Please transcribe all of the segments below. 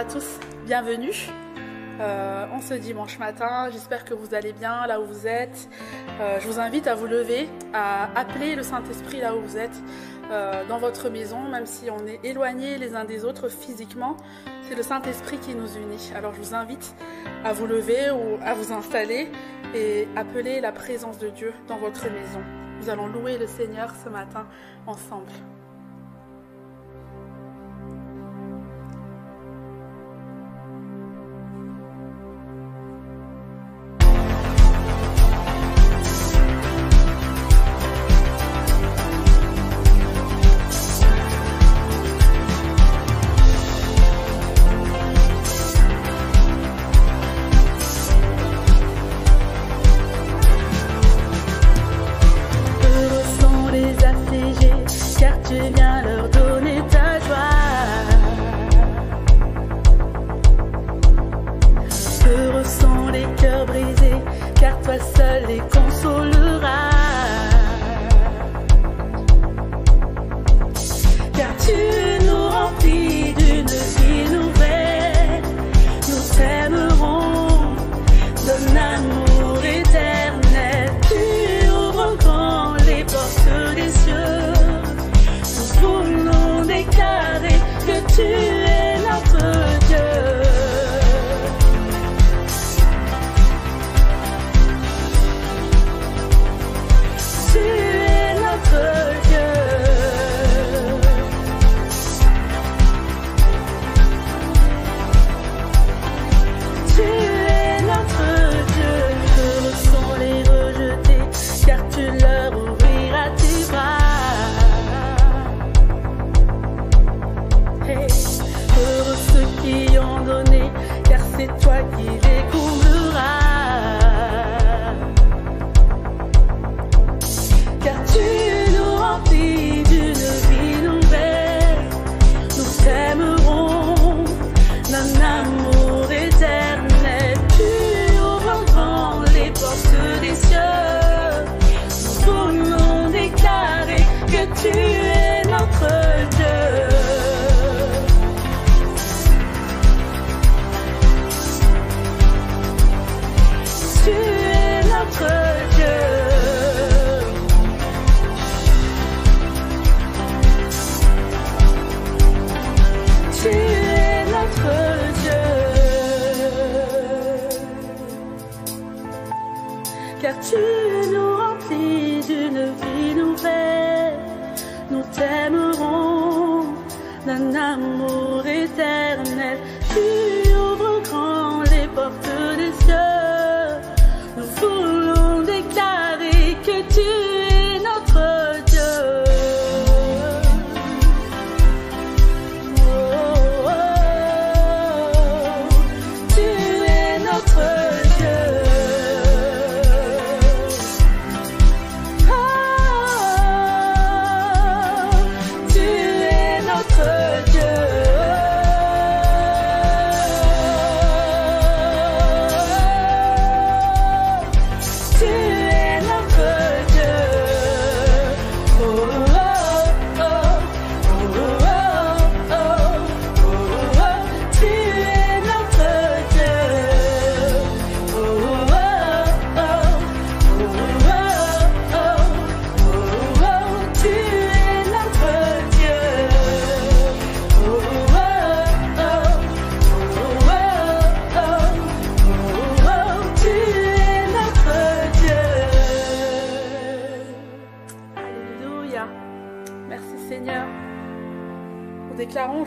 à tous, bienvenue euh, en ce dimanche matin. J'espère que vous allez bien là où vous êtes. Euh, je vous invite à vous lever, à appeler le Saint-Esprit là où vous êtes, euh, dans votre maison, même si on est éloignés les uns des autres physiquement. C'est le Saint-Esprit qui nous unit. Alors je vous invite à vous lever ou à vous installer et appeler la présence de Dieu dans votre maison. Nous allons louer le Seigneur ce matin ensemble.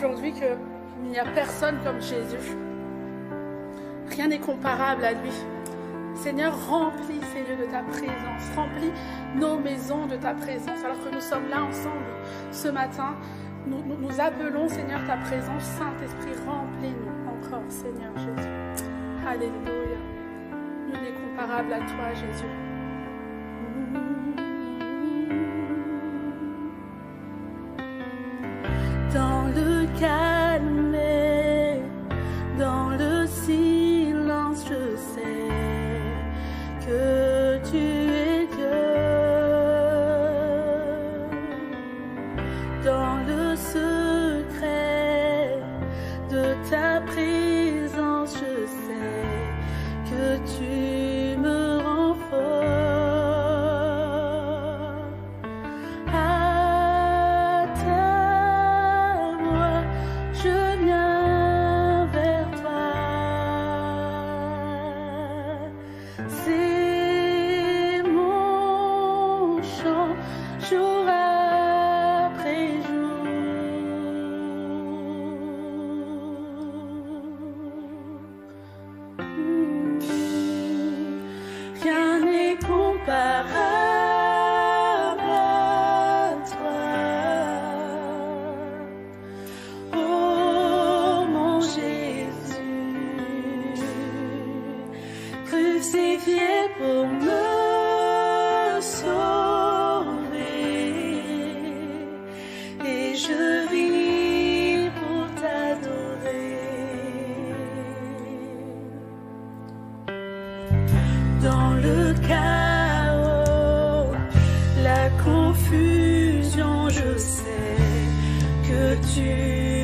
Aujourd'hui qu'il n'y a personne comme Jésus. Rien n'est comparable à lui. Seigneur, remplis ces lieux de ta présence, remplis nos maisons de ta présence. Alors que nous sommes là ensemble ce matin, nous, appelons, Seigneur, ta présence. Saint-Esprit, remplis-nous encore, Seigneur Jésus. Alléluia. Nul n'est comparable à toi, Jésus. Que tu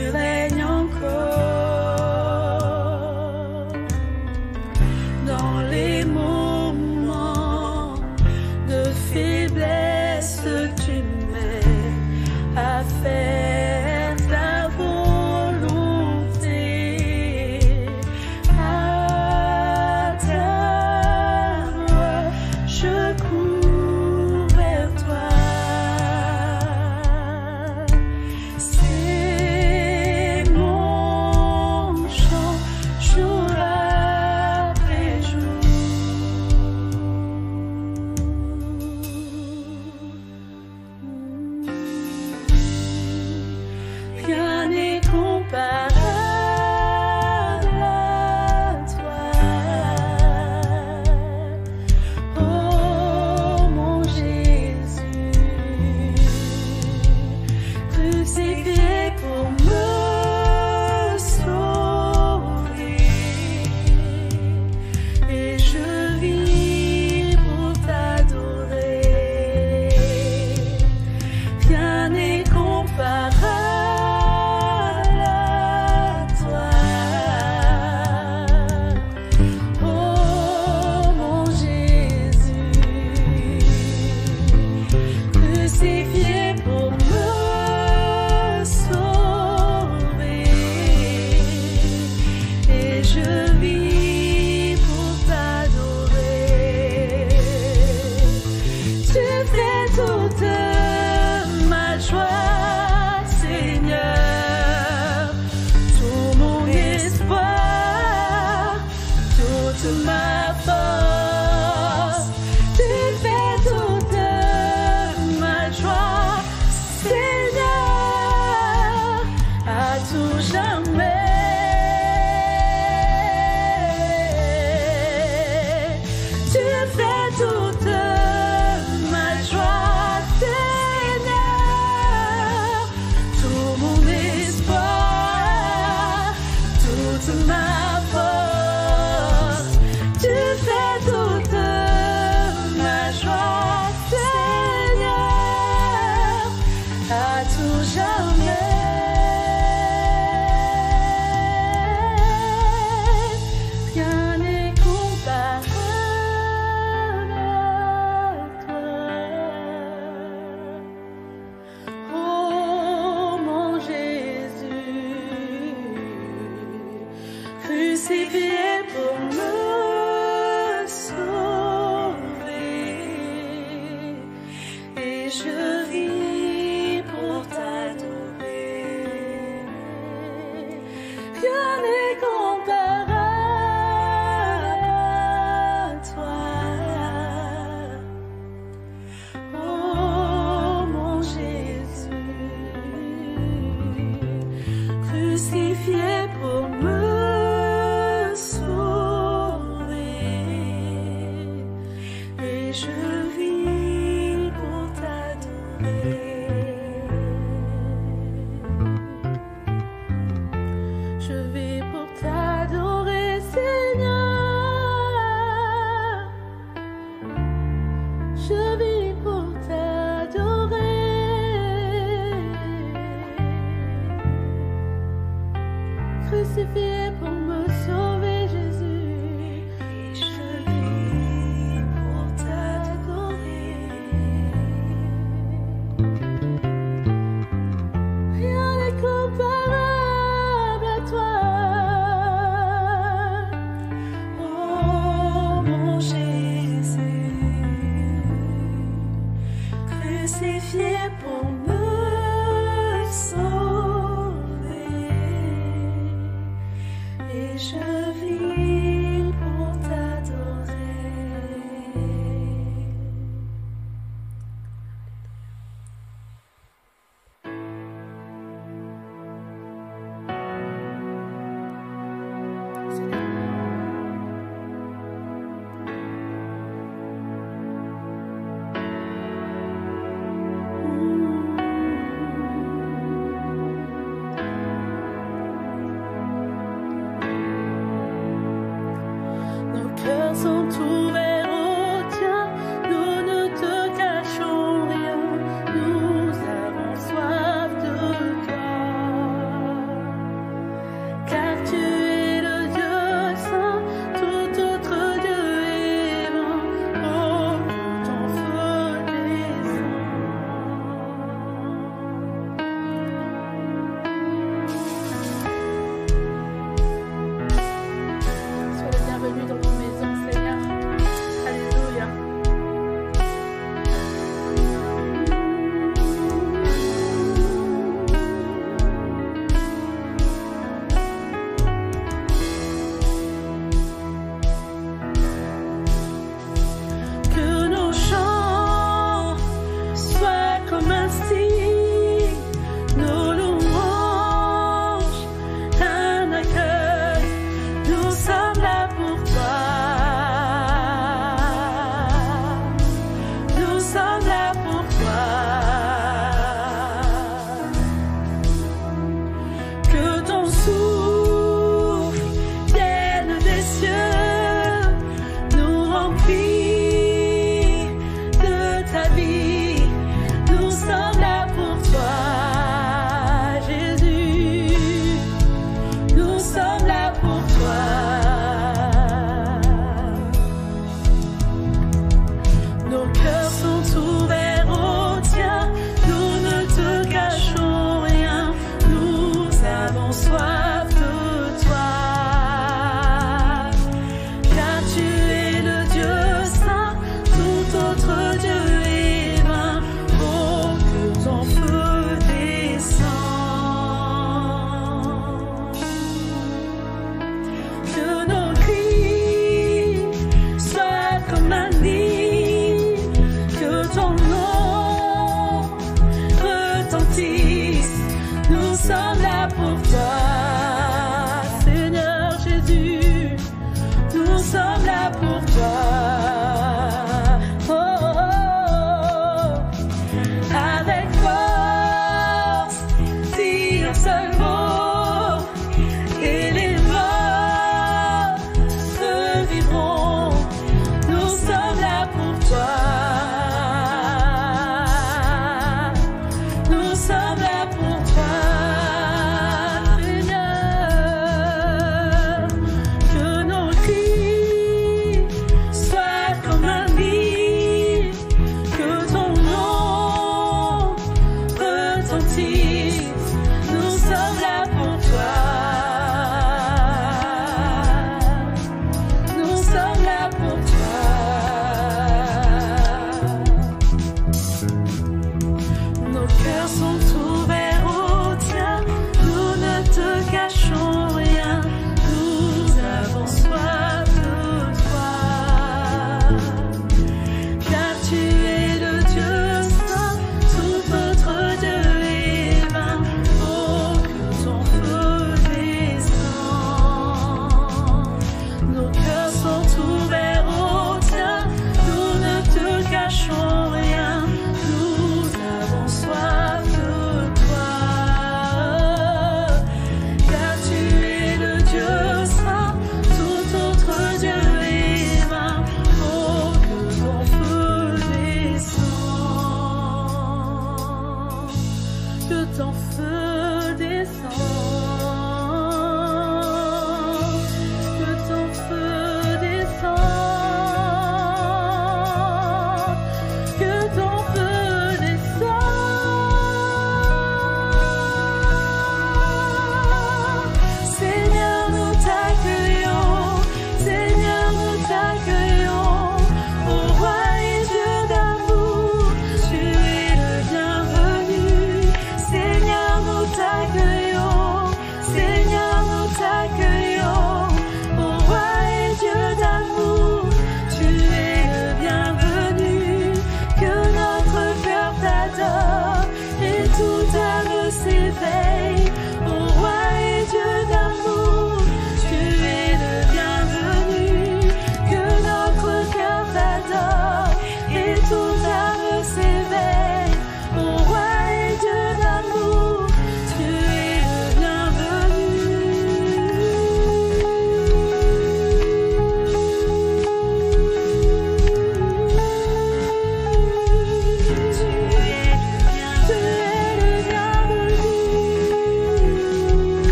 Sois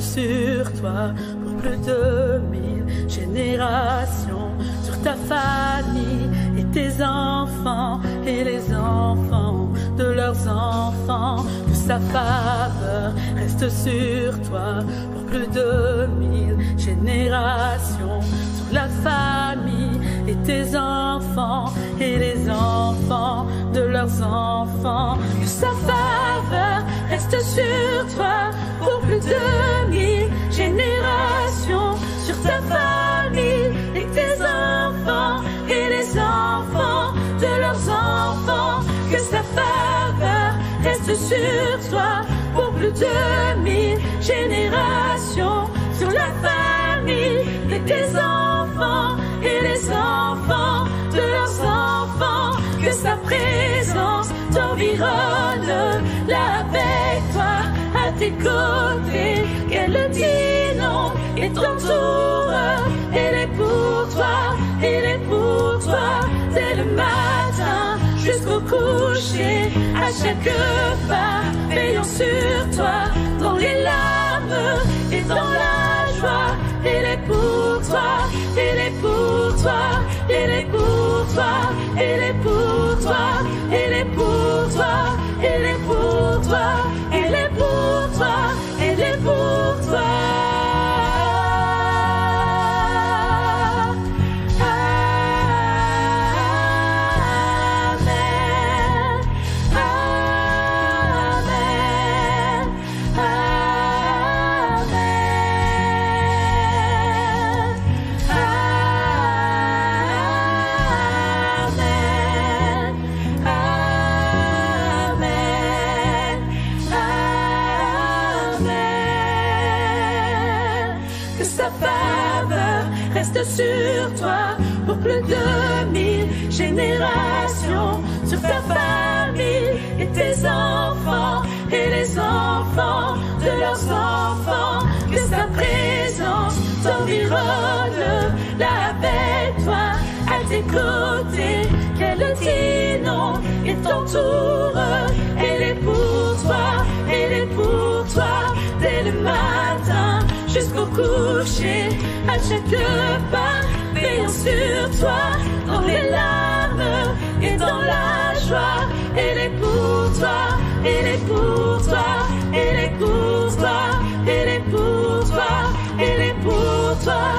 sur toi pour plus de mille générations, sur ta famille et tes enfants et les enfants de leurs enfants. Sa faveur reste sur toi pour plus de mille générations. Sur la famille et tes enfants et les enfants de leurs enfants. Sa faveur reste sur toi pour plus de mille générations. Sur ta famille et tes enfants et les enfants de leurs enfants. Que sa faveur reste sur toi pour plus de mille générations. Sur la famille de tes enfants et les enfants de leurs enfants. Que sa présence t'environne côtés. Qu'elle dit non et t'entoure. Elle est pour toi, elle est pour toi. Dès le matin jusqu'au coucher, à chaque pas, veillant sur toi, dans les larmes et dans la joie. Elle est pour toi, elle est pour toi, elle est pour toi, elle est pour toi, Elle est pour toi, elle est pour toi. Dès le matin jusqu'au coucher, à chaque pas, veillant sur toi, dans les larmes et dans la joie. Elle est pour toi, elle est pour toi, elle est pour toi, elle est pour toi, elle est pour toi,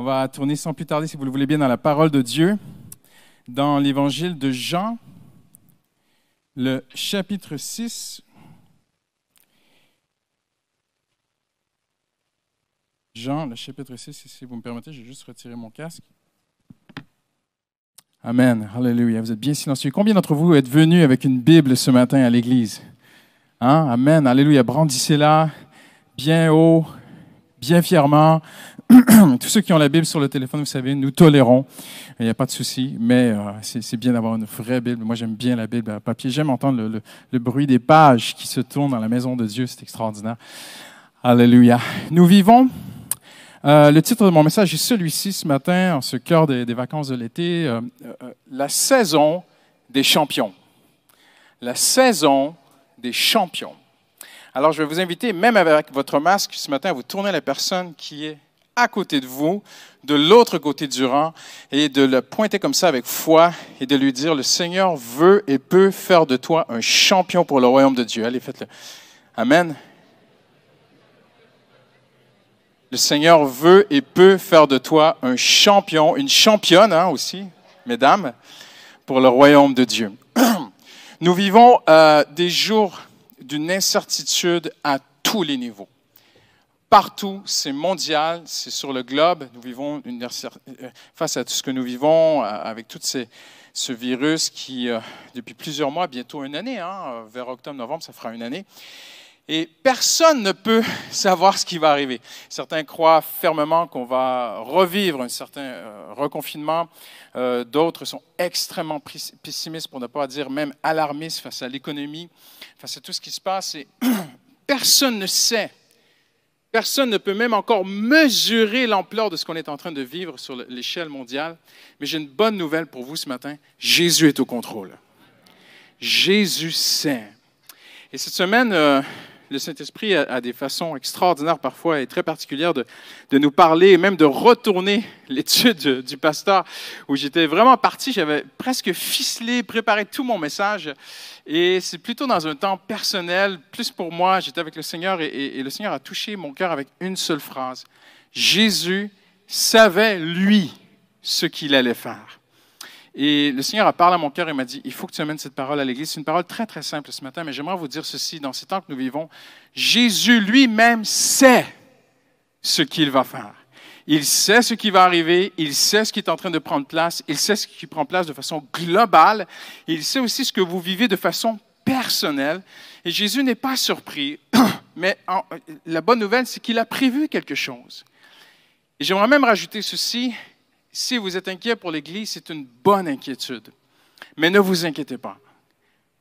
On va tourner sans plus tarder, si vous le voulez bien, dans la parole de Dieu, dans l'évangile de Jean, le chapitre 6. Jean, le chapitre 6, si vous me permettez, je vais juste retirer mon casque. Amen. Alléluia. Vous êtes bien silencieux. Combien d'entre vous êtes venus avec une Bible ce matin à l'église? Hein? Amen. Alléluia. Brandissez-la bien haut, bien fièrement. Tous ceux qui ont la Bible sur le téléphone, vous savez, nous tolérons. Il n'y a pas de souci, mais euh, c'est bien d'avoir une vraie Bible. Moi, j'aime bien la Bible à papier. J'aime entendre le, bruit des pages qui se tournent dans la maison de Dieu. C'est extraordinaire. Alléluia. Nous vivons. euh, le titre de mon message est celui-ci ce matin, en ce cœur des, vacances de l'été. euh, la saison des champions. La saison des champions. Alors, je vais vous inviter, même avec votre masque ce matin, à vous tourner la personne qui est à côté de vous, de l'autre côté du rang, et de le pointer comme ça avec foi et de lui dire, le Seigneur veut et peut faire de toi un champion pour le royaume de Dieu. Allez, faites-le. Amen. le Seigneur veut et peut faire de toi un champion, une championne hein, aussi, mesdames, pour le royaume de Dieu. Nous vivons euh, des jours d'une incertitude à tous les niveaux. Partout, c'est mondial, c'est sur le globe. Nous vivons euh, face à tout ce que nous vivons, euh, avec tout ce virus qui, depuis plusieurs mois, bientôt une année, hein, vers octobre-novembre, ça fera une année, et personne ne peut savoir ce qui va arriver. Certains croient fermement qu'on va revivre un certain euh, reconfinement. Euh, d'autres sont extrêmement pessimistes, pour ne pas dire même alarmistes face à l'économie, face à tout ce qui se passe. Et personne ne sait. Personne ne peut même encore mesurer l'ampleur de ce qu'on est en train de vivre sur l'échelle mondiale. Mais j'ai une bonne nouvelle pour vous ce matin. Jésus est au contrôle. Jésus sait. Et cette semaine, euh, le Saint-Esprit a, des façons extraordinaires parfois et très particulières de, nous parler et même de retourner l'étude du pasteur où j'étais vraiment parti, j'avais presque ficelé, préparé tout mon message et c'est plutôt dans un temps personnel, plus pour moi, j'étais avec le Seigneur et le Seigneur a touché mon cœur avec une seule phrase. Jésus savait, lui, ce qu'il allait faire. Et le Seigneur a parlé à mon cœur et m'a dit, il faut que tu amènes cette parole à l'Église. C'est une parole très, très simple ce matin, mais j'aimerais vous dire ceci. Dans ces temps que nous vivons, Jésus lui-même sait ce qu'il va faire. Il sait ce qui va arriver, il sait ce qui est en train de prendre place, il sait ce qui prend place de façon globale, il sait aussi ce que vous vivez de façon personnelle. Et Jésus n'est pas surpris, mais la bonne nouvelle, c'est qu'il a prévu quelque chose. Et j'aimerais même rajouter ceci, si vous êtes inquiet pour l'Église, c'est une bonne inquiétude. Mais ne vous inquiétez pas.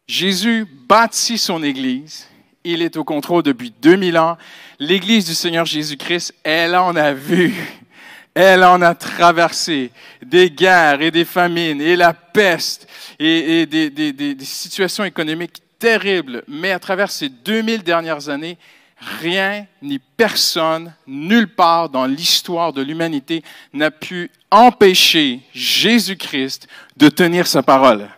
Jésus bâtit son Église. Il est au contrôle depuis 2000 ans. L'Église du Seigneur Jésus-Christ, elle en a vu. Elle en a traversé des guerres et des famines et la peste et, des, des situations économiques terribles. Mais à travers ces 2000 dernières années, rien ni personne, nulle part dans l'histoire de l'humanité n'a pu empêcher Jésus-Christ de tenir sa parole.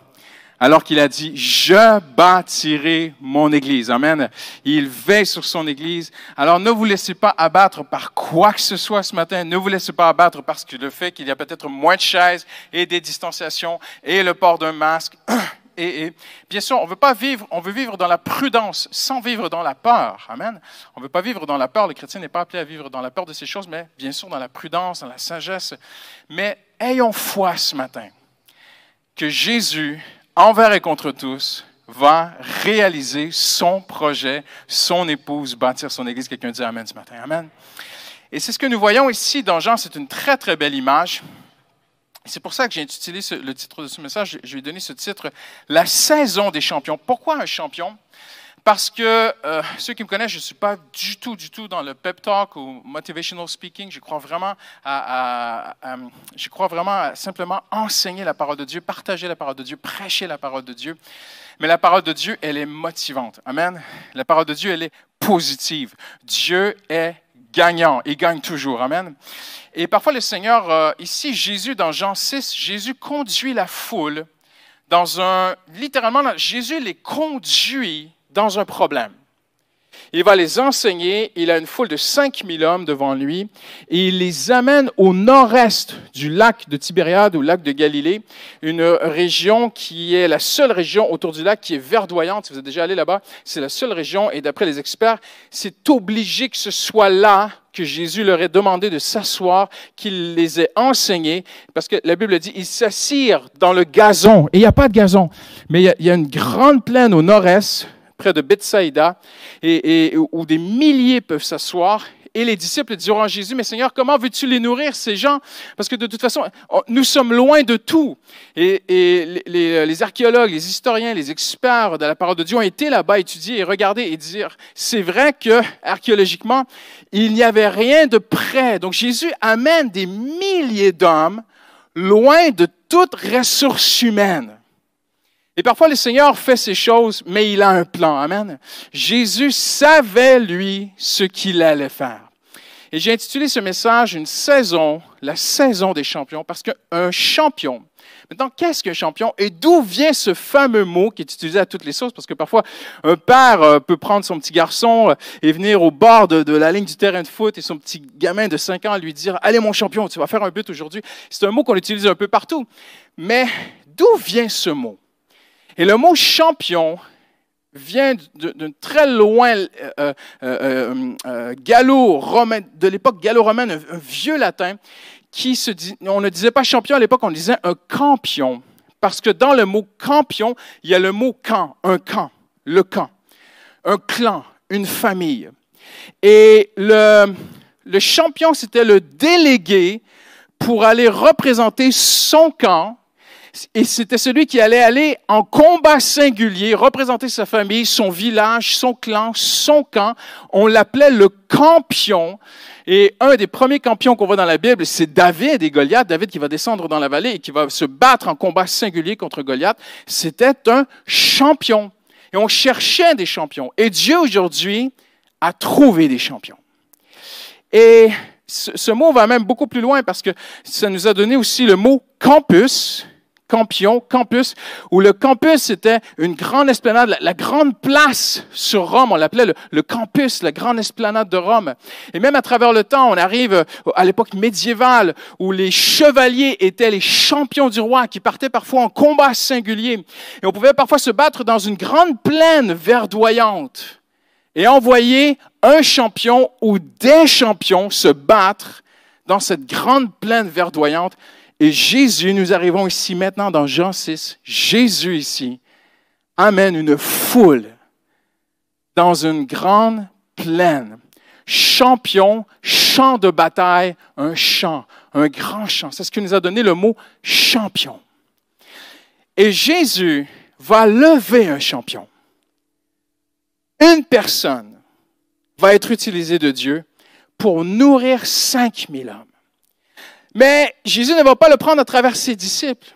Alors qu'il a dit, je bâtirai mon Église. Amen. Il veille sur son Église. Alors ne vous laissez pas abattre par quoi que ce soit ce matin. Ne vous laissez pas abattre parce que le fait qu'il y a peut-être moins de chaises et des distanciations et le port d'un masque et, bien sûr, on veut pas vivre, on veut vivre dans la prudence sans vivre dans la peur. Amen. On veut pas vivre dans la peur. Le chrétien n'est pas appelé à vivre dans la peur de ces choses, mais bien sûr dans la prudence, dans la sagesse. Mais ayons foi ce matin que Jésus, envers et contre tous, va réaliser son projet, son épouse, bâtir son Église. Quelqu'un dit Amen ce matin. Amen. Et c'est ce que nous voyons ici dans Jean. C'est une très, très belle image. C'est pour ça que j'ai utilisé le titre de ce message. Je vais donner ce titre, La saison des champions. Pourquoi un champion? Parce que euh, ceux qui me connaissent, je ne suis pas du tout, du tout dans le pep talk ou motivational speaking. Je crois vraiment à, je crois vraiment à simplement enseigner la parole de Dieu, partager la parole de Dieu, prêcher la parole de Dieu. Mais la parole de Dieu, elle est motivante. Amen? La parole de Dieu, elle est positive. Dieu est gagnant. Il gagne toujours. Amen? Et parfois, le Seigneur, euh, ici, Jésus, dans Jean 6, Jésus conduit la foule dans un, littéralement, Jésus les conduit dans un problème. Il va les enseigner. Il a une foule de 5000 hommes devant lui et il les amène au nord-est du lac de Tibériade ou lac de Galilée, une région qui est la seule région autour du lac qui est verdoyante. Si vous êtes déjà allé là-bas, c'est la seule région et d'après les experts, c'est obligé que ce soit là que Jésus leur ait demandé de s'asseoir, qu'il les ait enseignés, parce que la Bible dit, ils s'assirent dans le gazon. Et il n'y a pas de gazon, mais il y a, une grande plaine au nord-est près de Bethsaïda, et, où des milliers peuvent s'asseoir. Et les disciples diront à Jésus, mais Seigneur, comment veux-tu les nourrir, ces gens? Parce que de toute façon, nous sommes loin de tout. Et, les, archéologues, les historiens, les experts de la parole de Dieu ont été là-bas étudier et regarder et dire, c'est vrai que archéologiquement, il n'y avait rien de près. Donc Jésus amène des milliers d'hommes loin de toute ressource humaine. Et parfois, le Seigneur fait ces choses, mais il a un plan. Amen. Jésus savait, lui, ce qu'il allait faire. Et j'ai intitulé ce message Une saison, la saison des champions, parce qu'un champion, maintenant, qu'est-ce qu'un champion et d'où vient ce fameux mot qui est utilisé à toutes les sauces? Parce que parfois, un père euh, peut prendre son petit garçon euh, et venir au bord de, la ligne du terrain de foot et son petit gamin de 5 ans lui dire Allez, mon champion, tu vas faire un but aujourd'hui. C'est un mot qu'on utilise un peu partout. Mais d'où vient ce mot? Et le mot champion vient de, très loin euh, euh, euh, euh gallo-romain, de l'époque gallo-romaine, un, vieux latin, qui se dit, on ne disait pas champion à l'époque, on disait un campion. Parce que dans le mot campion, il y a le mot camp, un camp, le camp, un clan, une famille. Et le champion, c'était le délégué pour aller représenter son camp et c'était celui qui allait aller en combat singulier, représenter sa famille, son village, son clan, son camp. On l'appelait le campion. Et un des premiers campions qu'on voit dans la Bible, c'est David et Goliath. David qui va descendre dans la vallée et qui va se battre en combat singulier contre Goliath. C'était un champion. Et on cherchait des champions. Et Dieu aujourd'hui a trouvé des champions. Et ce, ce, mot va même beaucoup plus loin parce que ça nous a donné aussi le mot campus, Campion, campus, où le campus était une grande esplanade, la, grande place sur Rome, on l'appelait le, campus, la grande esplanade de Rome. Et même à travers le temps, on arrive à l'époque médiévale, où les chevaliers étaient les champions du roi, qui partaient parfois en combat singulier. Et on pouvait parfois se battre dans une grande plaine verdoyante et envoyer un champion ou des champions se battre dans cette grande plaine verdoyante et Jésus, nous arrivons ici maintenant dans Jean 6, Jésus ici amène une foule dans une grande plaine. Champion, champ de bataille, un champ, un grand champ. C'est ce qui nous a donné le mot champion. Et Jésus va lever un champion. Une personne va être utilisée de Dieu pour nourrir 5000 hommes. Mais Jésus ne va pas le prendre à travers ses disciples.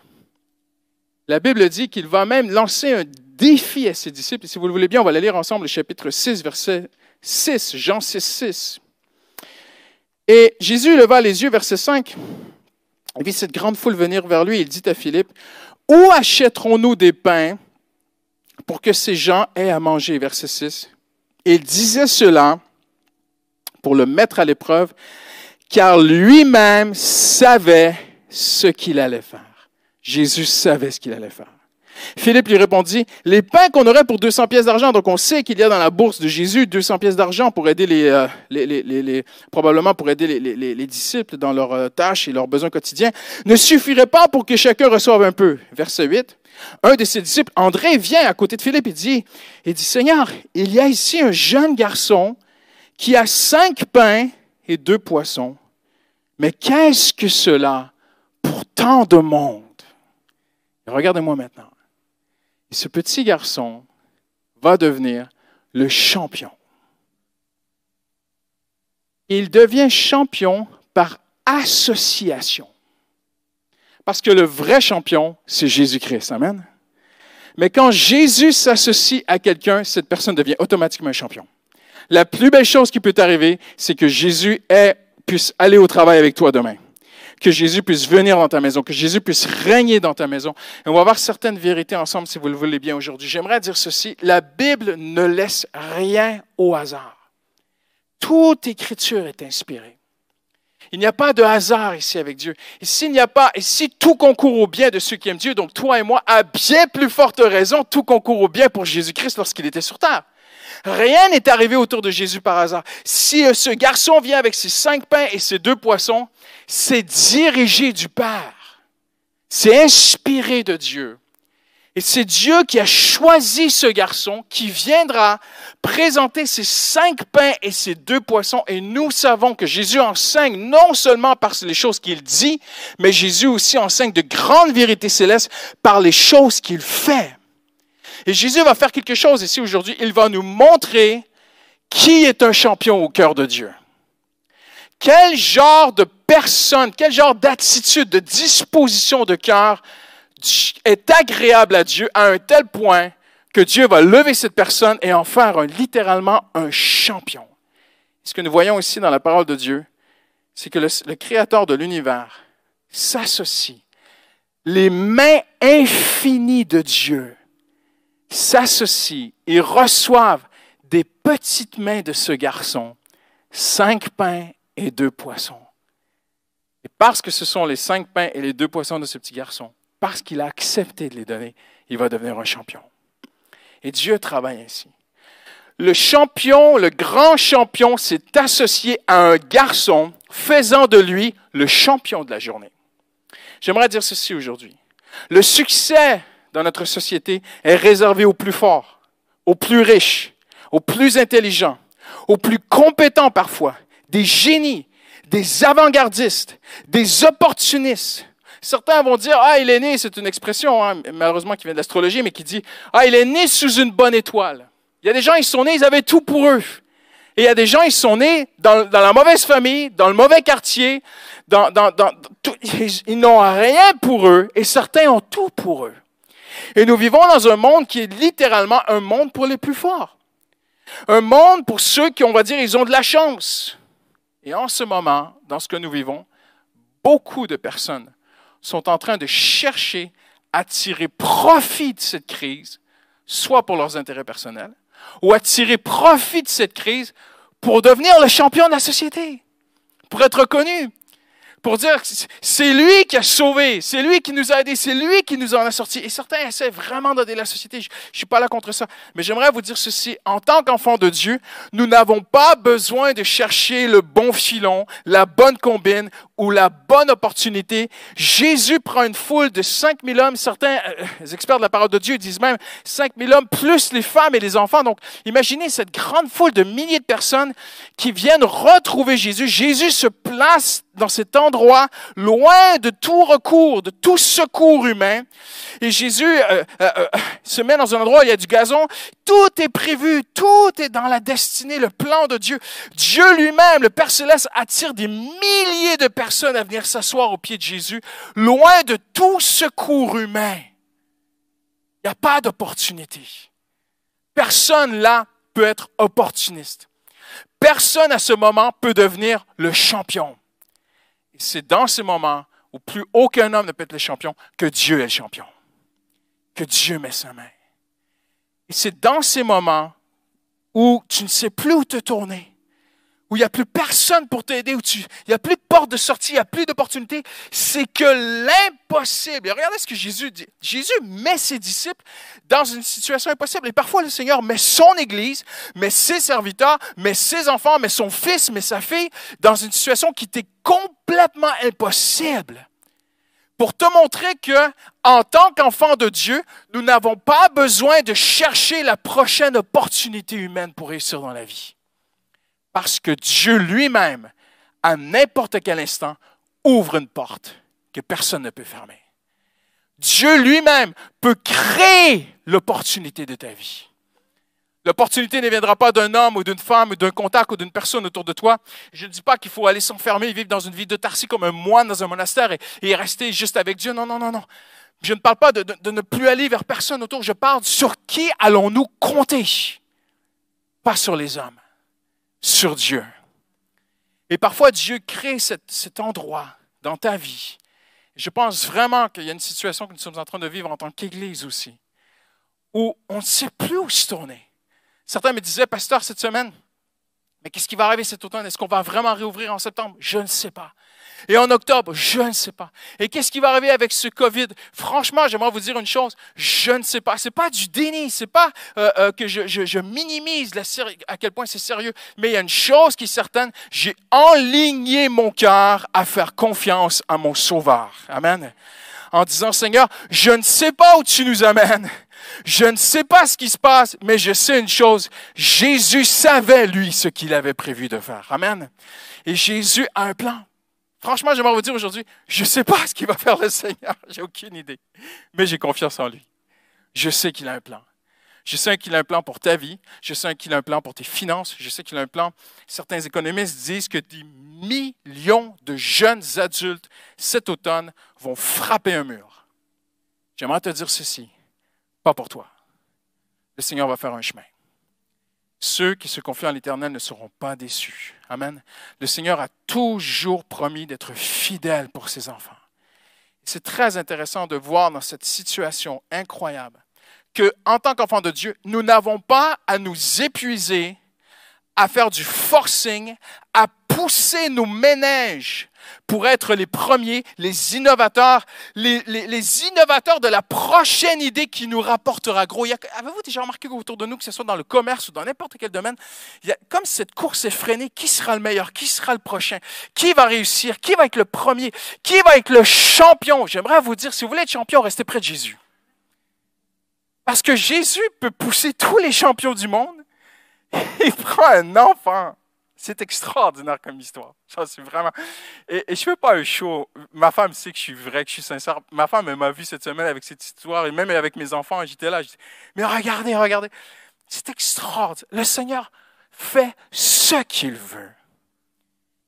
La Bible dit qu'il va même lancer un défi à ses disciples. Et si vous le voulez bien, on va le lire ensemble, le chapitre 6, verset 6, Jean 6, 6. Et Jésus leva les yeux, verset 5. Il vit cette grande foule venir vers lui. Il dit à Philippe, Où achèterons-nous des pains pour que ces gens aient à manger? Verset 6. il disait cela pour le mettre à l'épreuve, car lui-même savait ce qu'il allait faire. Jésus savait ce qu'il allait faire. Philippe lui répondit, les pains qu'on aurait pour 200 pièces d'argent, donc on sait qu'il y a dans la bourse de Jésus 200 pièces d'argent pour aider les, euh, probablement pour aider les, disciples dans leurs euh, tâches et leurs besoins quotidiens, ne suffirait pas pour que chacun reçoive un peu. Verset 8. Un de ses disciples, André, vient à côté de Philippe et dit, il dit, Seigneur, il y a ici un jeune garçon qui a cinq pains et deux poissons. Mais qu'est-ce que cela pour tant de monde? Regardez-moi maintenant. ce petit garçon va devenir le champion. Il devient champion par association. Parce que le vrai champion, c'est Jésus-Christ. Amen. Mais quand Jésus s'associe à quelqu'un, cette personne devient automatiquement un champion. La plus belle chose qui peut arriver, c'est que Jésus puisse aller au travail avec toi demain. Que Jésus puisse venir dans ta maison, que Jésus puisse régner dans ta maison. Et on va voir certaines vérités ensemble si vous le voulez bien aujourd'hui. J'aimerais dire ceci, la Bible ne laisse rien au hasard. Toute écriture est inspirée. Il n'y a pas de hasard ici avec Dieu. Et s'il n'y a pas, et si tout concourt au bien de ceux qui aiment Dieu, donc toi et moi, à bien plus forte raison, tout concourt au bien pour Jésus-Christ lorsqu'il était sur terre. Rien n'est arrivé autour de Jésus par hasard. Si ce garçon vient avec ses cinq pains et ses deux poissons, c'est dirigé du Père. C'est inspiré de Dieu. Et c'est Dieu qui a choisi ce garçon qui viendra présenter ses cinq pains et ses deux poissons. Et nous savons que Jésus enseigne non seulement par les choses qu'il dit, mais Jésus aussi enseigne de grandes vérités célestes par les choses qu'il fait. Et Jésus va faire quelque chose ici aujourd'hui. Il va nous montrer qui est un champion au cœur de Dieu. Quel genre de personne, quel genre d'attitude, de disposition de cœur est agréable à Dieu à un tel point que Dieu va lever cette personne et en faire littéralement un champion. Ce que nous voyons ici dans la parole de Dieu, c'est que le, Créateur de l'univers s'associe. Les mains infinies de Dieu s'associent et reçoivent des petites mains de ce garçon, cinq pains et deux poissons. Et parce que ce sont les cinq pains et les deux poissons de ce petit garçon, parce qu'il a accepté de les donner, il va devenir un champion. Et Dieu travaille ainsi. Le champion, le grand champion, s'est associé à un garçon, faisant de lui le champion de la journée. J'aimerais dire ceci aujourd'hui. Le succès dans notre société est réservé aux plus forts, aux plus riches, aux plus intelligents, aux plus compétents parfois, des génies, des avant-gardistes, des opportunistes. Certains vont dire, ah, il est né, c'est une expression, hein, malheureusement qui vient de l'astrologie, mais qui dit, ah, il est né sous une bonne étoile. Il y a des gens, ils sont nés, ils avaient tout pour eux. Et il y a des gens, ils sont nés dans, la mauvaise famille, dans le mauvais quartier, dans, ils n'ont rien pour eux, et certains ont tout pour eux. Et nous vivons dans un monde qui est littéralement un monde pour les plus forts. Un monde pour ceux qui, on va dire, ils ont de la chance. Et en ce moment, dans ce que nous vivons, beaucoup de personnes sont en train de chercher à tirer profit de cette crise, soit pour leurs intérêts personnels, ou à tirer profit de cette crise pour devenir le champion de la société, pour être reconnu, pour dire c'est lui qui a sauvé, c'est lui qui nous a aidés, c'est lui qui nous en a sortis. Et certains essaient vraiment d'aider la société. Je ne suis pas là contre ça. Mais j'aimerais vous dire ceci. En tant qu'enfants de Dieu, nous n'avons pas besoin de chercher le bon filon, la bonne combine ou la bonne opportunité. Jésus prend une foule de 5000 hommes. Certains euh, experts de la parole de Dieu disent même 5000 hommes plus les femmes et les enfants. Donc, imaginez cette grande foule de milliers de personnes qui viennent retrouver Jésus. Jésus se place dans cet endroit, loin de tout recours, de tout secours humain. Et Jésus euh, euh, euh, se met dans un endroit où il y a du gazon. Tout est prévu, tout est dans la destinée, le plan de Dieu. Dieu lui-même, le Père céleste, attire des milliers de personnes à venir s'asseoir au pied de Jésus, loin de tout secours humain. Il n'y a pas d'opportunité. Personne là peut être opportuniste. Personne à ce moment peut devenir le champion. Et c'est dans ces moments où plus aucun homme ne peut être le champion que Dieu est champion. Que Dieu met sa main. Et c'est dans ces moments où tu ne sais plus où te tourner, où il n'y a plus personne pour t'aider, où tu, il n'y a plus de porte de sortie, il n'y a plus d'opportunité, c'est que l'impossible. Regardez ce que Jésus dit. Jésus met ses disciples dans une situation impossible. Et parfois, le Seigneur met son Église, met ses serviteurs, met ses enfants, met son fils, met sa fille dans une situation qui était complètement impossible pour te montrer que, en tant qu'enfant de Dieu, nous n'avons pas besoin de chercher la prochaine opportunité humaine pour réussir dans la vie. Parce que Dieu lui-même, à n'importe quel instant, ouvre une porte que personne ne peut fermer. Dieu lui-même peut créer l'opportunité de ta vie. L'opportunité ne viendra pas d'un homme ou d'une femme ou d'un contact ou d'une personne autour de toi. Je ne dis pas qu'il faut aller s'enfermer et vivre dans une vie de tarsie comme un moine dans un monastère et, rester juste avec Dieu. Non, non, non, non. Je ne parle pas de ne plus aller vers personne autour. Je parle sur qui allons-nous compter? Pas sur les hommes sur Dieu. Et parfois, Dieu crée cet, endroit dans ta vie. Je pense vraiment qu'il y a une situation que nous sommes en train de vivre en tant qu'Église aussi, où on ne sait plus où se tourner. Certains me disaient, pasteur, cette semaine, mais qu'est-ce qui va arriver cet automne? Est-ce qu'on va vraiment réouvrir en septembre? Je ne sais pas. Et en octobre, je ne sais pas. Et qu'est-ce qui va arriver avec ce COVID? Franchement, j'aimerais vous dire une chose, je ne sais pas. C'est pas du déni, c'est pas euh, euh, que je, je, minimise la à quel point c'est sérieux. Mais il y a une chose qui est certaine, j'ai enligné mon cœur à faire confiance à mon Sauveur. Amen. En disant, Seigneur, je ne sais pas où tu nous amènes. Je ne sais pas ce qui se passe, mais je sais une chose. Jésus savait, lui, ce qu'il avait prévu de faire. Amen. Et Jésus a un plan. Franchement, j'aimerais vous dire aujourd'hui, je ne sais pas ce qu'il va faire le Seigneur, j'ai aucune idée, mais j'ai confiance en lui. Je sais qu'il a un plan. Je sais qu'il a un plan pour ta vie, je sais qu'il a un plan pour tes finances, je sais qu'il a un plan. Certains économistes disent que des millions de jeunes adultes cet automne vont frapper un mur. J'aimerais te dire ceci, pas pour toi. Le Seigneur va faire un chemin. Ceux qui se confient en l'Éternel ne seront pas déçus. Amen. Le Seigneur a toujours promis d'être fidèle pour ses enfants. C'est très intéressant de voir dans cette situation incroyable que, en tant qu'enfants de Dieu, nous n'avons pas à nous épuiser à faire du forcing, à pousser nos ménages pour être les premiers, les innovateurs, les, innovateurs de la prochaine idée qui nous rapportera gros. Avez-vous déjà remarqué autour de nous, que ce soit dans le commerce ou dans n'importe quel domaine, comme cette course effrénée, qui sera le meilleur, qui sera le prochain, qui va réussir, qui va être le premier, qui va être le champion? J'aimerais vous dire, si vous voulez être champion, restez près de Jésus. Parce que Jésus peut pousser tous les champions du monde. Il prend un enfant c'est extraordinaire comme histoire. Ça, c'est vraiment. Et, je ne fais pas un show. Ma femme sait que je suis vrai, que je suis sincère. Ma femme, m'a vu cette semaine avec cette histoire, et même avec mes enfants, j'étais là. Je dis, mais regardez, regardez. C'est extraordinaire. Le Seigneur fait ce qu'il veut.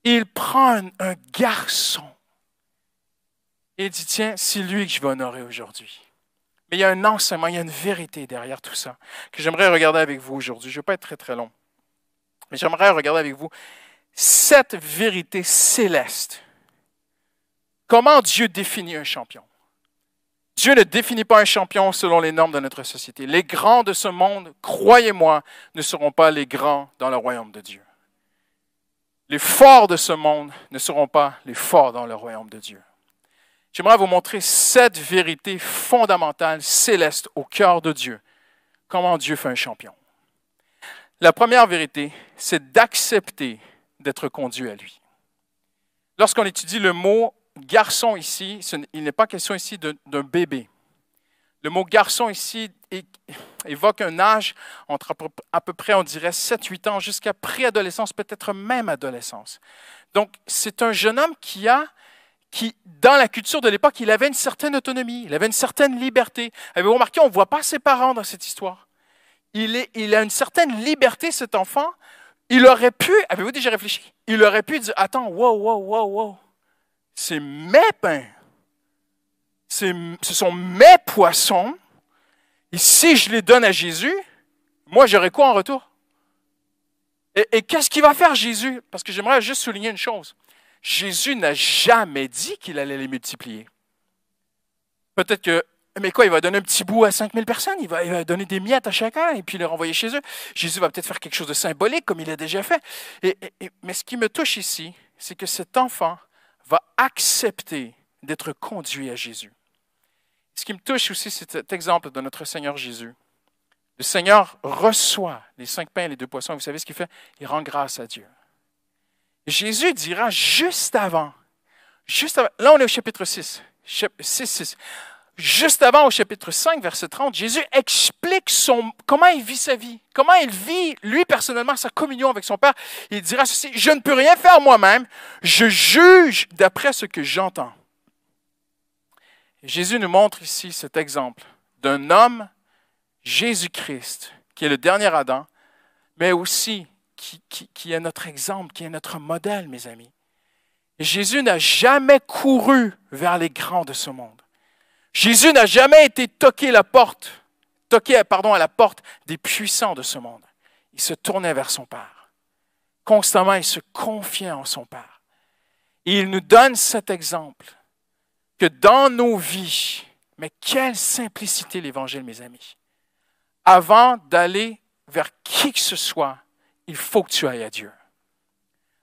Il prend un, garçon et dit, tiens, c'est lui que je vais honorer aujourd'hui. Mais il y a un enseignement, il y a une vérité derrière tout ça que j'aimerais regarder avec vous aujourd'hui. Je ne vais pas être très, très long. Mais j'aimerais regarder avec vous cette vérité céleste. Comment Dieu définit un champion? Dieu ne définit pas un champion selon les normes de notre société. Les grands de ce monde, croyez-moi, ne seront pas les grands dans le royaume de Dieu. Les forts de ce monde ne seront pas les forts dans le royaume de Dieu. J'aimerais vous montrer cette vérité fondamentale, céleste, au cœur de Dieu. Comment Dieu fait un champion? La première vérité, c'est d'accepter d'être conduit à lui. Lorsqu'on étudie le mot garçon ici, il n'est pas question ici d'un bébé. Le mot garçon ici évoque un âge entre à peu près, on dirait, 7-8 ans jusqu'à préadolescence, peut-être même adolescence. Donc, c'est un jeune homme qui a, qui, dans la culture de l'époque, il avait une certaine autonomie, il avait une certaine liberté. Avez-vous remarqué, on ne voit pas ses parents dans cette histoire? Il, a une certaine liberté, cet enfant. Il aurait pu, avez-vous déjà réfléchi? Il aurait pu dire, attends, wow, wow, wow, wow. C'est mes pains. Ce sont mes poissons. Et si je les donne à Jésus, moi, j'aurais quoi en retour? Et, et qu'est-ce qu'il va faire Jésus? Parce que j'aimerais juste souligner une chose. Jésus n'a jamais dit qu'il allait les multiplier. Peut-être que mais quoi, il va donner un petit bout à 5000 personnes, il va, donner des miettes à chacun et puis les renvoyer chez eux. Jésus va peut-être faire quelque chose de symbolique comme il a déjà fait. mais ce qui me touche ici, c'est que cet enfant va accepter d'être conduit à Jésus. Ce qui me touche aussi, c'est cet exemple de notre Seigneur Jésus. Le Seigneur reçoit les cinq pains et les deux poissons. Vous savez ce qu'il fait? Il rend grâce à Dieu. Jésus dira juste avant, juste avant, là on est au chapitre 6, 6, 6. Juste avant, au chapitre 5, verset 30, Jésus explique son, comment il vit sa vie, comment il vit, lui personnellement, sa communion avec son Père. Il dira ceci, je ne peux rien faire moi-même, je juge d'après ce que j'entends. Jésus nous montre ici cet exemple d'un homme, Jésus-Christ, qui est le dernier Adam, mais aussi qui, qui est notre exemple, qui est notre modèle, mes amis. Jésus n'a jamais couru vers les grands de ce monde. Jésus n'a jamais été toqué la porte, toqué pardon, à la porte des puissants de ce monde. Il se tournait vers son Père. Constamment, il se confiait en son Père. Et il nous donne cet exemple que dans nos vies, mais quelle simplicité l'Évangile, mes amis. Avant d'aller vers qui que ce soit, il faut que tu ailles à Dieu.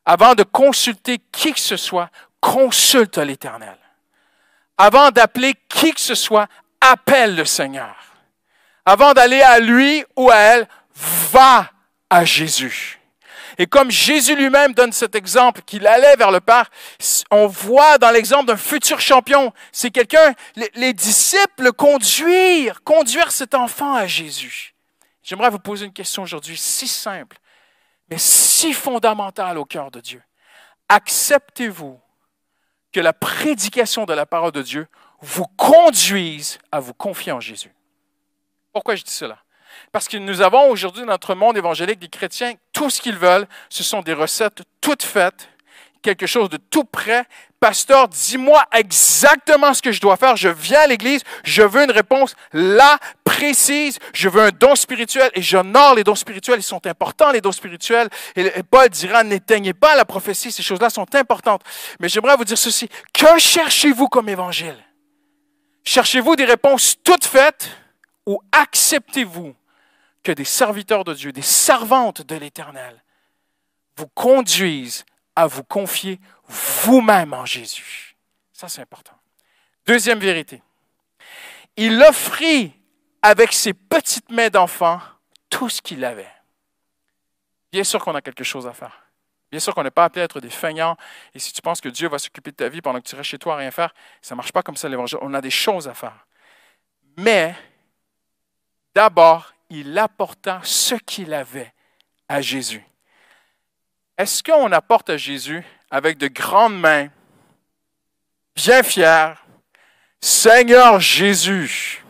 Avant de consulter qui que ce soit, consulte l'Éternel. Avant d'appeler qui que ce soit, appelle le Seigneur. Avant d'aller à lui ou à elle, va à Jésus. Et comme Jésus lui-même donne cet exemple qu'il allait vers le Père, on voit dans l'exemple d'un futur champion, c'est quelqu'un, les, les, disciples conduire, conduire cet enfant à Jésus. J'aimerais vous poser une question aujourd'hui si simple, mais si fondamentale au cœur de Dieu. Acceptez-vous que la prédication de la parole de Dieu vous conduise à vous confier en Jésus. Pourquoi je dis cela? Parce que nous avons aujourd'hui dans notre monde évangélique des chrétiens, tout ce qu'ils veulent, ce sont des recettes toutes faites quelque chose de tout près. Pasteur, dis-moi exactement ce que je dois faire. Je viens à l'église, je veux une réponse là, précise. Je veux un don spirituel et j'honore les dons spirituels. Ils sont importants, les dons spirituels. Et Paul dira, n'éteignez pas la prophétie. Ces choses-là sont importantes. Mais j'aimerais vous dire ceci. Que cherchez-vous comme évangile? Cherchez-vous des réponses toutes faites ou acceptez-vous que des serviteurs de Dieu, des servantes de l'Éternel, vous conduisent à vous confier vous-même en Jésus. Ça, c'est important. Deuxième vérité. Il offrit avec ses petites mains d'enfant tout ce qu'il avait. Bien sûr qu'on a quelque chose à faire. Bien sûr qu'on n'est pas appelé à être des feignants. Et si tu penses que Dieu va s'occuper de ta vie pendant que tu restes chez toi à rien faire, ça ne marche pas comme ça l'évangile. On a des choses à faire. Mais, d'abord, il apporta ce qu'il avait à Jésus. Est-ce qu'on apporte à Jésus avec de grandes mains, bien fier, Seigneur Jésus,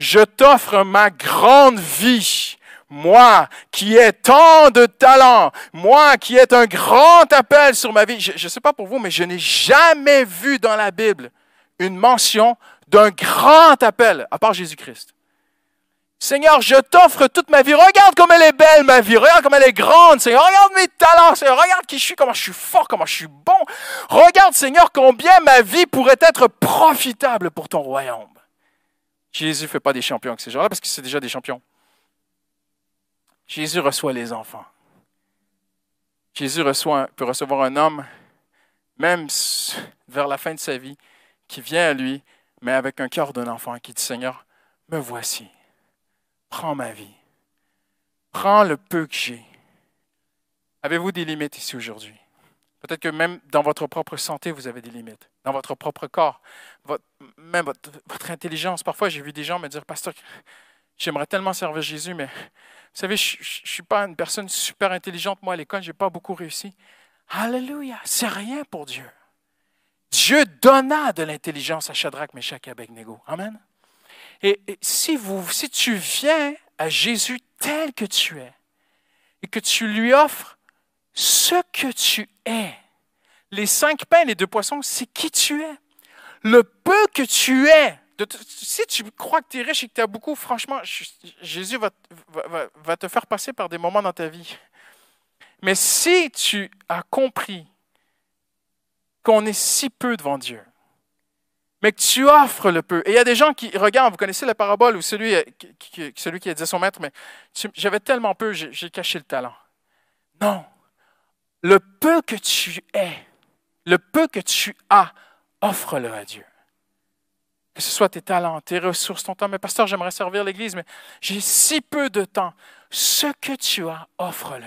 je t'offre ma grande vie, moi qui ai tant de talent, moi qui ai un grand appel sur ma vie. Je ne sais pas pour vous, mais je n'ai jamais vu dans la Bible une mention d'un grand appel, à part Jésus-Christ. Seigneur, je t'offre toute ma vie. Regarde comme elle est belle, ma vie. Regarde comme elle est grande, Seigneur. Regarde mes talents, Seigneur. Regarde qui je suis, comment je suis fort, comment je suis bon. Regarde, Seigneur, combien ma vie pourrait être profitable pour ton royaume. Jésus ne fait pas des champions avec ces gens-là parce que c'est déjà des champions. Jésus reçoit les enfants. Jésus reçoit, peut recevoir un homme, même vers la fin de sa vie, qui vient à lui, mais avec un cœur d'un enfant, qui dit Seigneur, me voici prends ma vie. Prends le peu que j'ai. Avez-vous des limites ici aujourd'hui? Peut-être que même dans votre propre santé, vous avez des limites. Dans votre propre corps, même votre, intelligence. Parfois, j'ai vu des gens me dire, Pasteur, j'aimerais tellement servir Jésus, mais vous savez, je ne suis pas une personne super intelligente. Moi, à l'école, je n'ai pas beaucoup réussi. Alléluia, c'est rien pour Dieu. Dieu donna de l'intelligence à Shadrach, Meshach et Abednego. Amen. Et, si, vous, si tu viens à Jésus tel que tu es et que tu lui offres ce que tu es, les cinq pains les deux poissons, c'est qui tu es. Le peu que tu es, si tu crois que tu es riche et que tu as beaucoup, franchement, Jésus va, te faire passer par des moments dans ta vie. Mais si tu as compris qu'on est si peu devant Dieu, mais que tu offres le peu. Et il y a des gens qui regardent, vous connaissez la parabole où celui, qui, celui qui a dit à son maître, mais j'avais tellement peu, j'ai caché le talent. Non. Le peu que tu es, le peu que tu as, offre-le à Dieu. Que ce soit tes talents, tes ressources, ton temps. Mais pasteur, j'aimerais servir l'Église, mais j'ai si peu de temps. Ce que tu as, offre-le.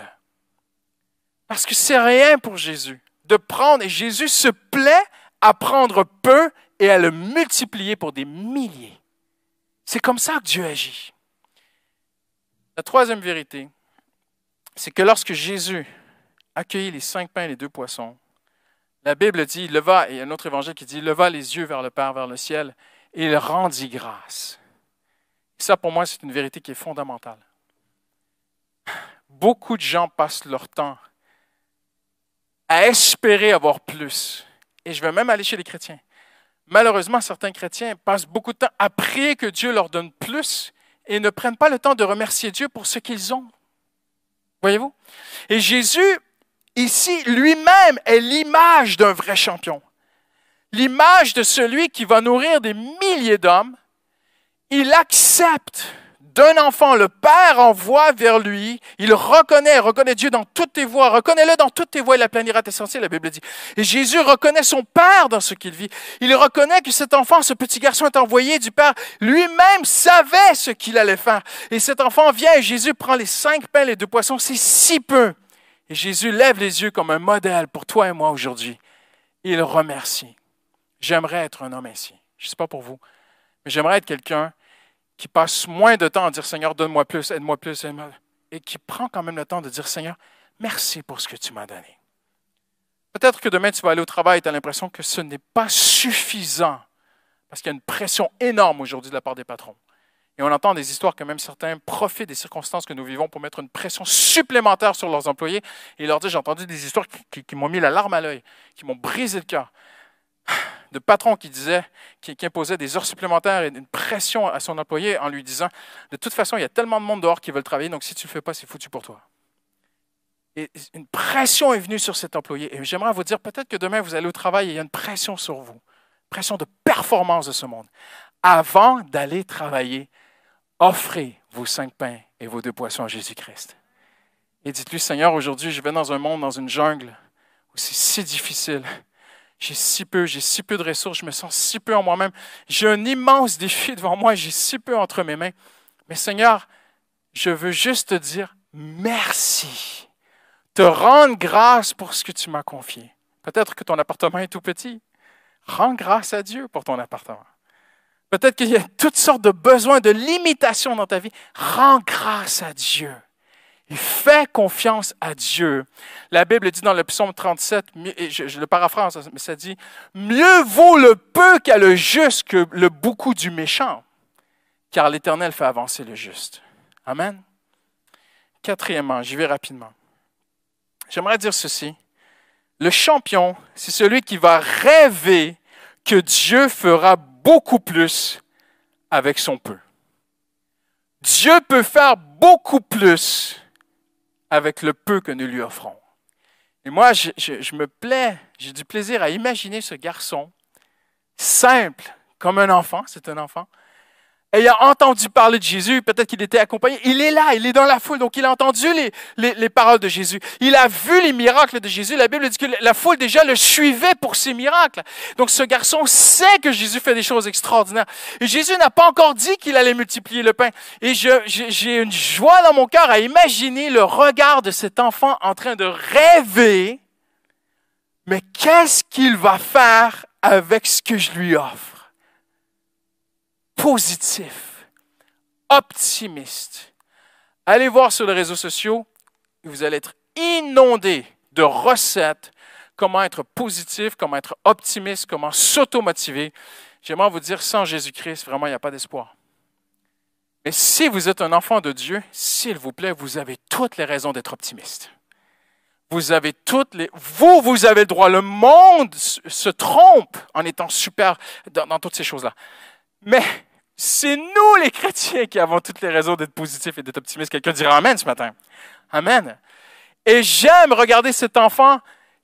Parce que c'est rien pour Jésus de prendre, et Jésus se plaît à prendre peu et à le multiplier pour des milliers. C'est comme ça que Dieu agit. La troisième vérité, c'est que lorsque Jésus accueillit les cinq pains et les deux poissons, la Bible dit, il leva, et un autre évangile qui dit, il leva les yeux vers le Père, vers le ciel, et il rendit grâce. Et ça, pour moi, c'est une vérité qui est fondamentale. Beaucoup de gens passent leur temps à espérer avoir plus. Et je vais même aller chez les chrétiens. Malheureusement, certains chrétiens passent beaucoup de temps à prier que Dieu leur donne plus et ne prennent pas le temps de remercier Dieu pour ce qu'ils ont. Voyez-vous? Et Jésus, ici, lui-même est l'image d'un vrai champion. L'image de celui qui va nourrir des milliers d'hommes. Il accepte d'un enfant, le Père envoie vers lui, il reconnaît, reconnaît Dieu dans toutes tes voies, reconnais-le dans toutes tes voies, il aplanira tes sentiers, la Bible dit. Et Jésus reconnaît son Père dans ce qu'il vit. Il reconnaît que cet enfant, ce petit garçon est envoyé du Père. Lui-même savait ce qu'il allait faire. Et cet enfant vient et Jésus prend les cinq pains, les deux poissons, c'est si peu. Et Jésus lève les yeux comme un modèle pour toi et moi aujourd'hui. Il remercie. J'aimerais être un homme ainsi. Je ne sais pas pour vous, mais j'aimerais être quelqu'un qui passe moins de temps à dire Seigneur, donne-moi plus, aide-moi plus, et qui prend quand même le temps de dire Seigneur, merci pour ce que tu m'as donné. Peut-être que demain tu vas aller au travail et tu as l'impression que ce n'est pas suffisant parce qu'il y a une pression énorme aujourd'hui de la part des patrons. Et on entend des histoires que même certains profitent des circonstances que nous vivons pour mettre une pression supplémentaire sur leurs employés. Et leur dire, j'ai entendu des histoires qui, m'ont mis la larme à l'œil, qui m'ont brisé le cœur. De patrons qui disaient, qui, imposaient des heures supplémentaires et une pression à son employé en lui disant, de toute façon, il y a tellement de monde dehors qui veulent travailler, donc si tu ne le fais pas, c'est foutu pour toi. Et une pression est venue sur cet employé. Et j'aimerais vous dire, peut-être que demain, vous allez au travail et il y a une pression sur vous, pression de performance de ce monde. Avant d'aller travailler, offrez vos cinq pains et vos deux poissons à Jésus-Christ. Et dites-lui, Seigneur, aujourd'hui, je vais dans un monde, dans une jungle où c'est si difficile. J'ai si peu, j'ai si peu de ressources, je me sens si peu en moi-même. J'ai un immense défi devant moi, j'ai si peu entre mes mains. Mais Seigneur, je veux juste te dire merci, te rendre grâce pour ce que tu m'as confié. Peut-être que ton appartement est tout petit. Rends grâce à Dieu pour ton appartement. Peut-être qu'il y a toutes sortes de besoins, de limitations dans ta vie. Rends grâce à Dieu. Et fais confiance à Dieu. La Bible dit dans le psaume 37, je, je le paraphrase, mais ça dit, mieux vaut le peu qu'à le juste que le beaucoup du méchant, car l'Éternel fait avancer le juste. Amen. Quatrièmement, j'y vais rapidement. J'aimerais dire ceci. Le champion, c'est celui qui va rêver que Dieu fera beaucoup plus avec son peu. Dieu peut faire beaucoup plus avec le peu que nous lui offrons. Et moi, je, me plais, j'ai du plaisir à imaginer ce garçon simple comme un enfant, c'est un enfant, il a entendu parler de Jésus, peut-être qu'il était accompagné. Il est là, il est dans la foule, donc il a entendu les, les, paroles de Jésus. Il a vu les miracles de Jésus. La Bible dit que la foule déjà le suivait pour ses miracles. Donc ce garçon sait que Jésus fait des choses extraordinaires. Et Jésus n'a pas encore dit qu'il allait multiplier le pain. Et j'ai une joie dans mon cœur à imaginer le regard de cet enfant en train de rêver, mais qu'est-ce qu'il va faire avec ce que je lui offre? Positif, optimiste. Allez voir sur les réseaux sociaux, vous allez être inondé de recettes, comment être positif, comment être optimiste, comment s'automotiver. J'aimerais vous dire, sans Jésus-Christ, vraiment, il n'y a pas d'espoir. Mais si vous êtes un enfant de Dieu, s'il vous plaît, vous avez toutes les raisons d'être optimiste. Vous avez toutes les... Vous, vous avez le droit. Le monde se trompe en étant super dans, dans toutes ces choses-là. Mais c'est nous, les chrétiens, qui avons toutes les raisons d'être positifs et d'être optimistes. Quelqu'un dira Amen ce matin. Amen. Et j'aime regarder cet enfant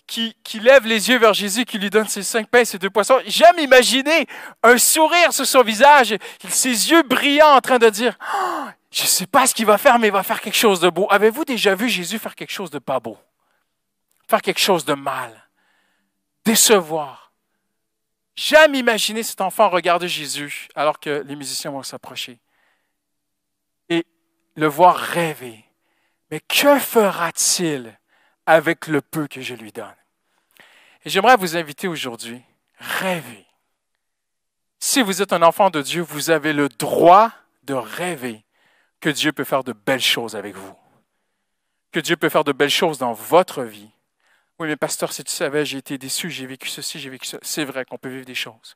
qui, qui, lève les yeux vers Jésus, qui lui donne ses cinq pains ses deux poissons. J'aime imaginer un sourire sur son visage, ses yeux brillants en train de dire oh, Je ne sais pas ce qu'il va faire, mais il va faire quelque chose de beau. Avez-vous déjà vu Jésus faire quelque chose de pas beau? Faire quelque chose de mal? Décevoir? J'aime imaginer cet enfant regarder Jésus alors que les musiciens vont s'approcher et le voir rêver. Mais que fera-t-il avec le peu que je lui donne? Et j'aimerais vous inviter aujourd'hui, rêver. Si vous êtes un enfant de Dieu, vous avez le droit de rêver que Dieu peut faire de belles choses avec vous, que Dieu peut faire de belles choses dans votre vie, oui, mais pasteur, si tu savais, j'ai été déçu, j'ai vécu ceci, j'ai vécu ça. C'est vrai qu'on peut vivre des choses.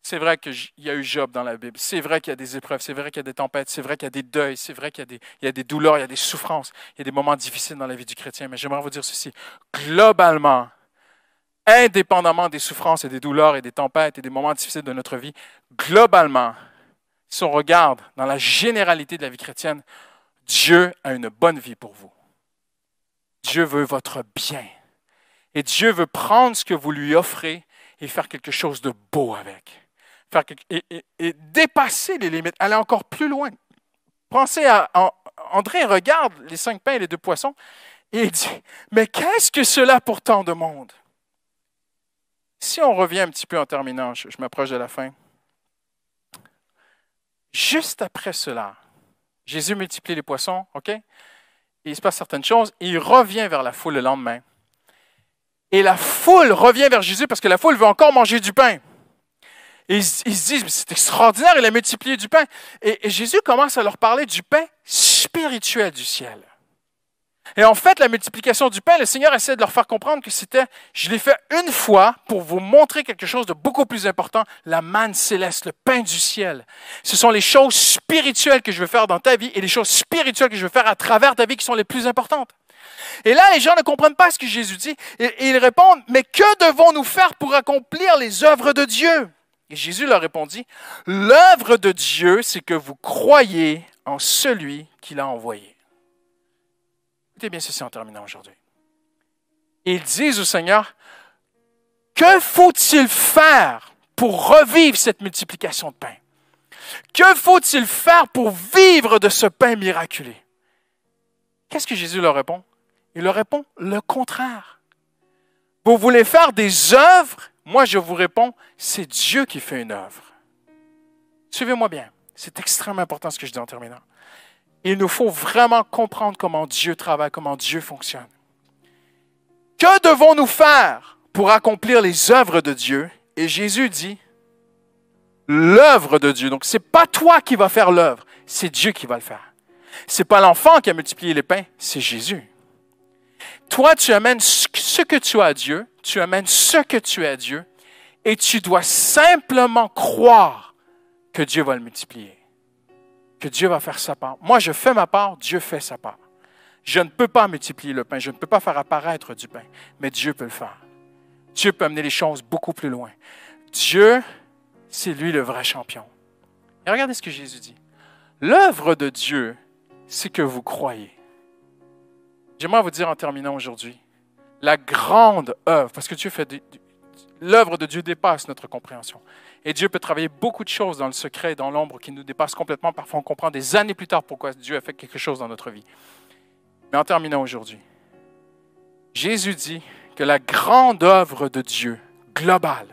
C'est vrai qu'il y a eu Job dans la Bible. C'est vrai qu'il y a des épreuves. C'est vrai qu'il y a des tempêtes. C'est vrai qu'il y a des deuils. C'est vrai qu'il y, y, a des douleurs, il y a des souffrances. Il y a des moments difficiles dans la vie du chrétien. Mais j'aimerais vous dire ceci. Globalement, indépendamment des souffrances et des douleurs et des tempêtes et des moments difficiles de notre vie, globalement, si on regarde dans la généralité de la vie chrétienne, Dieu a une bonne vie pour vous. Dieu veut votre bien. Et Dieu veut prendre ce que vous lui offrez et faire quelque chose de beau avec. Faire et, dépasser les limites, aller encore plus loin. Pensez à, André regarde les cinq pains et les deux poissons et il dit, mais qu'est-ce que cela pour tant de monde? Si on revient un petit peu en terminant, je, m'approche de la fin. Juste après cela, Jésus multiplie les poissons, OK? il se passe certaines choses, et il revient vers la foule le lendemain. Et la foule revient vers Jésus parce que la foule veut encore manger du pain. Et ils, se disent, c'est extraordinaire, il a multiplié du pain. Et, Jésus commence à leur parler du pain spirituel du ciel. Et en fait, la multiplication du pain, le Seigneur essaie de leur faire comprendre que c'était, je l'ai fait une fois pour vous montrer quelque chose de beaucoup plus important, la manne céleste, le pain du ciel. Ce sont les choses spirituelles que je veux faire dans ta vie et les choses spirituelles que je veux faire à travers ta vie qui sont les plus importantes. Et là, les gens ne comprennent pas ce que Jésus dit. Et ils répondent, mais que devons-nous faire pour accomplir les œuvres de Dieu? Et Jésus leur répondit, l'œuvre de Dieu, c'est que vous croyez en celui qui l'a envoyé. Écoutez bien ceci en terminant aujourd'hui. Ils disent au Seigneur, que faut-il faire pour revivre cette multiplication de pain? Que faut-il faire pour vivre de ce pain miraculé? Qu'est-ce que Jésus leur répond? Il leur répond le contraire. Vous voulez faire des œuvres? Moi, je vous réponds, c'est Dieu qui fait une œuvre. Suivez-moi bien. C'est extrêmement important ce que je dis en terminant. Il nous faut vraiment comprendre comment Dieu travaille, comment Dieu fonctionne. Que devons-nous faire pour accomplir les œuvres de Dieu? Et Jésus dit, l'œuvre de Dieu. Donc, ce n'est pas toi qui vas faire l'œuvre, c'est Dieu qui va le faire. Ce n'est pas l'enfant qui a multiplié les pains, c'est Jésus. Toi, tu amènes ce que tu as à Dieu, tu amènes ce que tu as à Dieu, et tu dois simplement croire que Dieu va le multiplier, que Dieu va faire sa part. Moi, je fais ma part, Dieu fait sa part. Je ne peux pas multiplier le pain, je ne peux pas faire apparaître du pain, mais Dieu peut le faire. Dieu peut amener les choses beaucoup plus loin. Dieu, c'est lui le vrai champion. Et regardez ce que Jésus dit. L'œuvre de Dieu, c'est que vous croyez. J'aimerais vous dire en terminant aujourd'hui, la grande œuvre, parce que Dieu fait l'œuvre de Dieu dépasse notre compréhension. Et Dieu peut travailler beaucoup de choses dans le secret et dans l'ombre qui nous dépassent complètement. Parfois, on comprend des années plus tard pourquoi Dieu a fait quelque chose dans notre vie. Mais en terminant aujourd'hui, Jésus dit que la grande œuvre de Dieu, globale,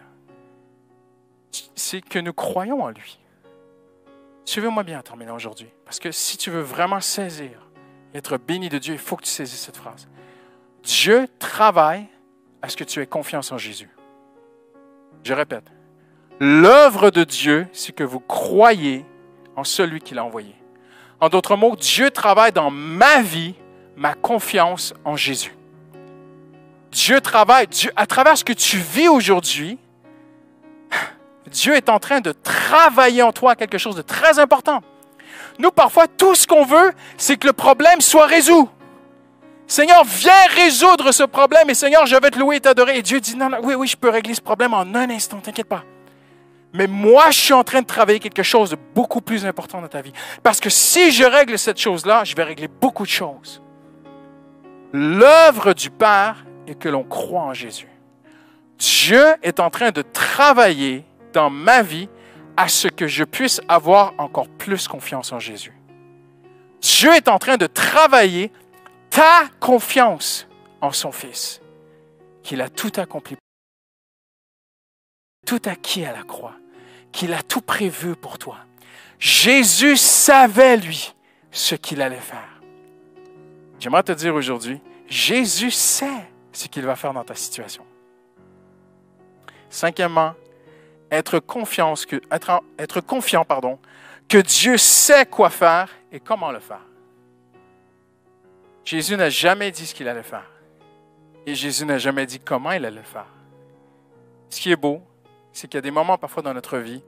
c'est que nous croyons en lui. Suivez-moi bien en terminant aujourd'hui, parce que si tu veux vraiment saisir être béni de Dieu, il faut que tu saisisses cette phrase. Dieu travaille à ce que tu aies confiance en Jésus. Je répète, l'œuvre de Dieu, c'est que vous croyez en celui qui l'a envoyé. En d'autres mots, Dieu travaille dans ma vie, ma confiance en Jésus. Dieu travaille, Dieu, à travers ce que tu vis aujourd'hui, Dieu est en train de travailler en toi quelque chose de très important. Nous, parfois, tout ce qu'on veut, c'est que le problème soit résolu. Seigneur, viens résoudre ce problème et Seigneur, je vais te louer et t'adorer. Et Dieu dit, non, non, oui, oui, je peux régler ce problème en un instant, t'inquiète pas. Mais moi, je suis en train de travailler quelque chose de beaucoup plus important dans ta vie. Parce que si je règle cette chose-là, je vais régler beaucoup de choses. L'œuvre du Père est que l'on croit en Jésus. Dieu est en train de travailler dans ma vie à ce que je puisse avoir encore plus confiance en Jésus. Dieu est en train de travailler ta confiance en son Fils, qu'il a tout accompli, tout acquis à la croix, qu'il a tout prévu pour toi. Jésus savait, lui, ce qu'il allait faire. J'aimerais te dire aujourd'hui, Jésus sait ce qu'il va faire dans ta situation. Cinquièmement, être, confiance que, confiant pardon, que Dieu sait quoi faire et comment le faire. Jésus n'a jamais dit ce qu'il allait faire. Et Jésus n'a jamais dit comment il allait le faire. Ce qui est beau, c'est qu'il y a des moments parfois dans notre vie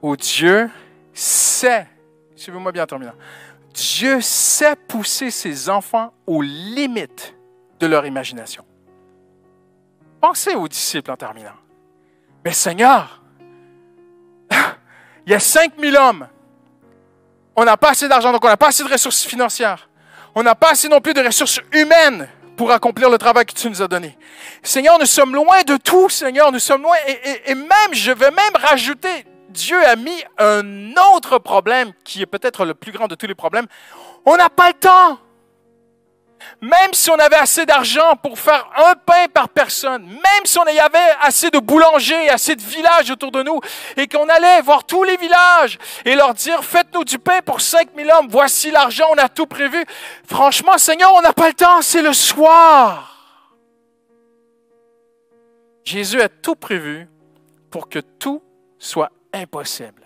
où Dieu sait, suivez-moi bien en terminant, Dieu sait pousser ses enfants aux limites de leur imagination. Pensez aux disciples en terminant. Mais Seigneur, il y a 5000 hommes. On n'a pas assez d'argent, donc on n'a pas assez de ressources financières. On n'a pas assez non plus de ressources humaines pour accomplir le travail que tu nous as donné. Seigneur, nous sommes loin de tout, Seigneur, nous sommes loin. Et, même, je vais même rajouter, Dieu a mis un autre problème qui est peut-être le plus grand de tous les problèmes. On n'a pas le temps. Même si on avait assez d'argent pour faire un pain par personne, même si on y avait assez de boulangers, assez de villages autour de nous, et qu'on allait voir tous les villages et leur dire, faites-nous du pain pour 5000 hommes, voici l'argent, on a tout prévu. Franchement, Seigneur, on n'a pas le temps, c'est le soir. Jésus a tout prévu pour que tout soit impossible.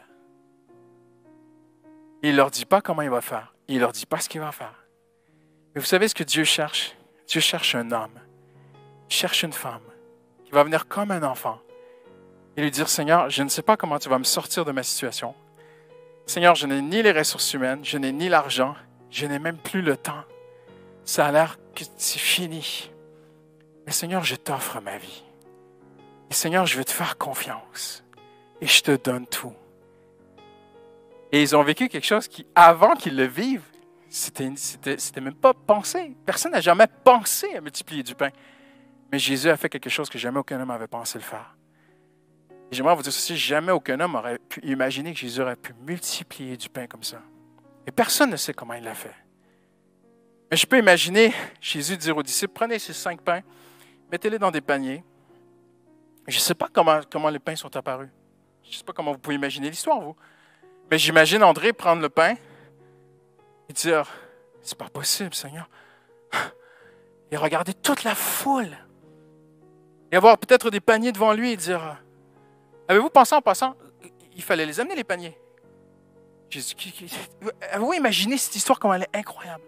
Il ne leur dit pas comment il va faire. Il ne leur dit pas ce qu'il va faire. Mais vous savez ce que Dieu cherche? Dieu cherche un homme. Il cherche une femme qui va venir comme un enfant et lui dire, Seigneur, je ne sais pas comment tu vas me sortir de ma situation. Seigneur, je n'ai ni les ressources humaines, je n'ai ni l'argent, je n'ai même plus le temps. Ça a l'air que c'est fini. Mais Seigneur, je t'offre ma vie. Et Seigneur, je veux te faire confiance. Et je te donne tout. Et ils ont vécu quelque chose qui, avant qu'ils le vivent, c'était, même pas pensé. Personne n'a jamais pensé à multiplier du pain. Mais Jésus a fait quelque chose que jamais aucun homme avait pensé le faire. Et j'aimerais vous dire ceci, jamais aucun homme aurait pu imaginer que Jésus aurait pu multiplier du pain comme ça. Et personne ne sait comment il l'a fait. Mais je peux imaginer Jésus dire aux disciples, prenez ces cinq pains, mettez-les dans des paniers. Je ne sais pas comment, comment les pains sont apparus. Je ne sais pas comment vous pouvez imaginer l'histoire, vous. Mais j'imagine André prendre le pain et dire, c'est pas possible, Seigneur. Et regarder toute la foule. Et avoir peut-être des paniers devant lui et dire, avez-vous pensé en passant, il fallait les amener, les paniers? Avez-vous imaginé cette histoire comme elle est incroyable?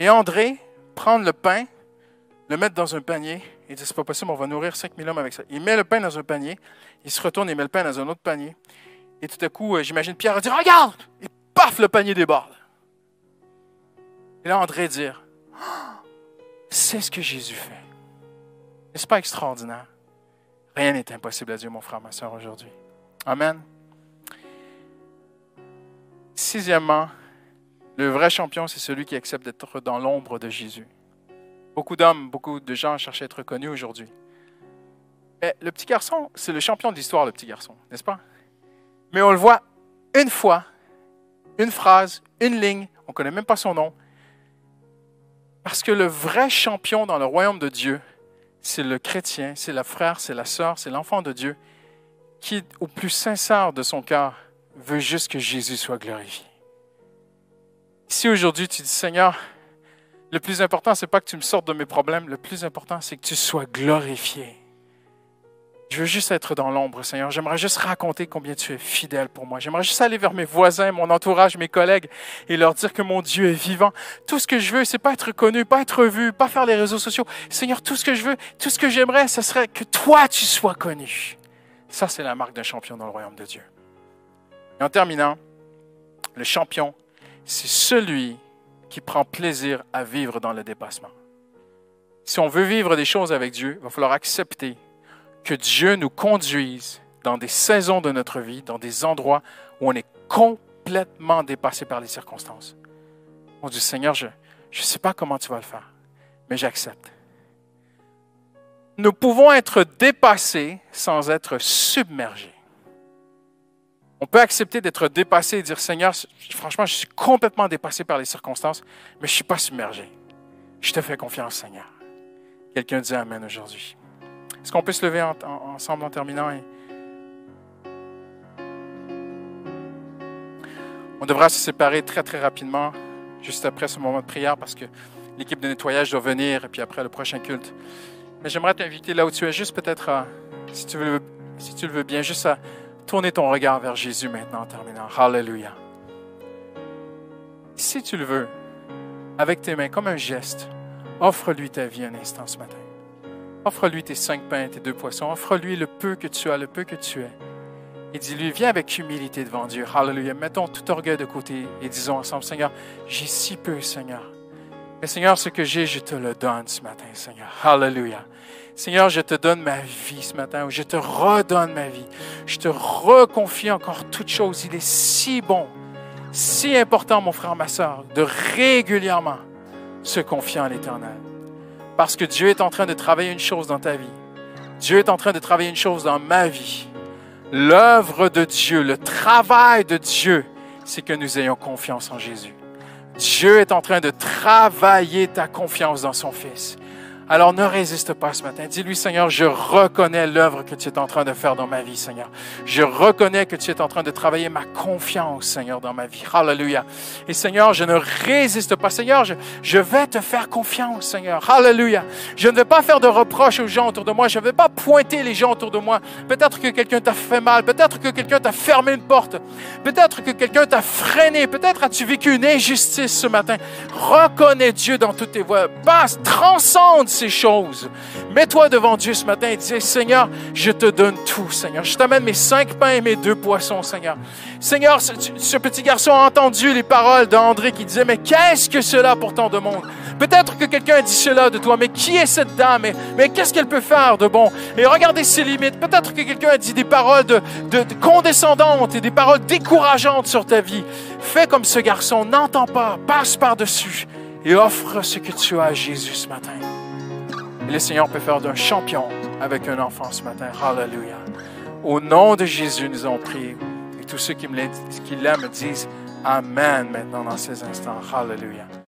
Et André, prendre le pain, le mettre dans un panier et dire, c'est pas possible, on va nourrir 5000 hommes avec ça. Il met le pain dans un panier, il se retourne et met le pain dans un autre panier. Et tout à coup, euh, j'imagine Pierre dire, regarde! Le panier déborde. Et là, André dire, c'est ce que Jésus fait. N'est-ce pas extraordinaire? Rien n'est impossible à Dieu, mon frère, ma soeur, aujourd'hui. Amen. Sixièmement, le vrai champion, c'est celui qui accepte d'être dans l'ombre de Jésus. Beaucoup d'hommes, beaucoup de gens cherchent à être connus aujourd'hui. Mais le petit garçon, c'est le champion de l'histoire, le petit garçon, n'est-ce pas? Mais on le voit une fois, une phrase, une ligne, on ne connaît même pas son nom. Parce que le vrai champion dans le royaume de Dieu, c'est le chrétien, c'est le frère, c'est la sœur, c'est l'enfant de Dieu qui, au plus sincère de son cœur, veut juste que Jésus soit glorifié. Si aujourd'hui tu dis, Seigneur, le plus important, ce n'est pas que tu me sortes de mes problèmes, le plus important, c'est que tu sois glorifié. Je veux juste être dans l'ombre, Seigneur. J'aimerais juste raconter combien tu es fidèle pour moi. J'aimerais juste aller vers mes voisins, mon entourage, mes collègues et leur dire que mon Dieu est vivant. Tout ce que je veux, c'est pas être connu, pas être vu, pas faire les réseaux sociaux. Seigneur, tout ce que je veux, tout ce que j'aimerais, ce serait que toi, tu sois connu. Ça, c'est la marque d'un champion dans le royaume de Dieu. Et en terminant, le champion, c'est celui qui prend plaisir à vivre dans le dépassement. Si on veut vivre des choses avec Dieu, il va falloir accepter que Dieu nous conduise dans des saisons de notre vie, dans des endroits où on est complètement dépassé par les circonstances. On dit, Seigneur, je ne sais pas comment tu vas le faire, mais j'accepte. Nous pouvons être dépassés sans être submergés. On peut accepter d'être dépassé et dire, Seigneur, franchement, je suis complètement dépassé par les circonstances, mais je ne suis pas submergé. Je te fais confiance, Seigneur. Quelqu'un dit Amen aujourd'hui. Est-ce qu'on peut se lever ensemble en terminant? On devra se séparer très, très rapidement, juste après ce moment de prière, parce que l'équipe de nettoyage doit venir, et puis après le prochain culte. Mais j'aimerais t'inviter là où tu es, juste peut-être, si, tu si tu le veux bien, juste à tourner ton regard vers Jésus maintenant en terminant. Hallelujah. Si tu le veux, avec tes mains, comme un geste, offre-lui ta vie un instant ce matin. Offre-lui tes cinq pains, tes deux poissons. Offre-lui le peu que tu as, le peu que tu es. Et dis-lui, viens avec humilité devant Dieu. Hallelujah. Mettons tout orgueil de côté et disons ensemble, Seigneur, j'ai si peu, Seigneur. Mais Seigneur, ce que j'ai, je te le donne ce matin, Seigneur. Hallelujah. Seigneur, je te donne ma vie ce matin, je te redonne ma vie. Je te reconfie encore toutes choses. Il est si bon, si important, mon frère, ma soeur, de régulièrement se confier en l'Éternel. Parce que Dieu est en train de travailler une chose dans ta vie. Dieu est en train de travailler une chose dans ma vie. L'œuvre de Dieu, le travail de Dieu, c'est que nous ayons confiance en Jésus. Dieu est en train de travailler ta confiance dans son Fils. Alors ne résiste pas ce matin. Dis-lui, Seigneur, je reconnais l'œuvre que tu es en train de faire dans ma vie, Seigneur. Je reconnais que tu es en train de travailler ma confiance, Seigneur, dans ma vie. Alléluia. Et Seigneur, je ne résiste pas. Seigneur, je, je vais te faire confiance, Seigneur. Alléluia. Je ne vais pas faire de reproches aux gens autour de moi. Je ne vais pas pointer les gens autour de moi. Peut-être que quelqu'un t'a fait mal. Peut-être que quelqu'un t'a fermé une porte. Peut-être que quelqu'un t'a freiné. Peut-être as-tu vécu une injustice ce matin. Reconnais Dieu dans toutes tes voies. Passe, transcende ces choses. Mets-toi devant Dieu ce matin et dis, Seigneur, je te donne tout, Seigneur. Je t'amène mes cinq pains et mes deux poissons, Seigneur. Seigneur, ce, petit garçon a entendu les paroles d'André qui disait, mais qu'est-ce que cela pour tant de monde? Peut-être que quelqu'un a dit cela de toi, mais qui est cette dame? Mais, mais qu'est-ce qu'elle peut faire de bon? Et regardez ses limites. Peut-être que quelqu'un a dit des paroles de condescendantes et des paroles décourageantes sur ta vie. Fais comme ce garçon, n'entends pas, passe par-dessus et offre ce que tu as à Jésus ce matin. Le Seigneur peut faire d'un champion avec un enfant ce matin. Hallelujah. Au nom de Jésus, nous avons prié. Et tous ceux qui l'aiment disent Amen maintenant dans ces instants. Hallelujah.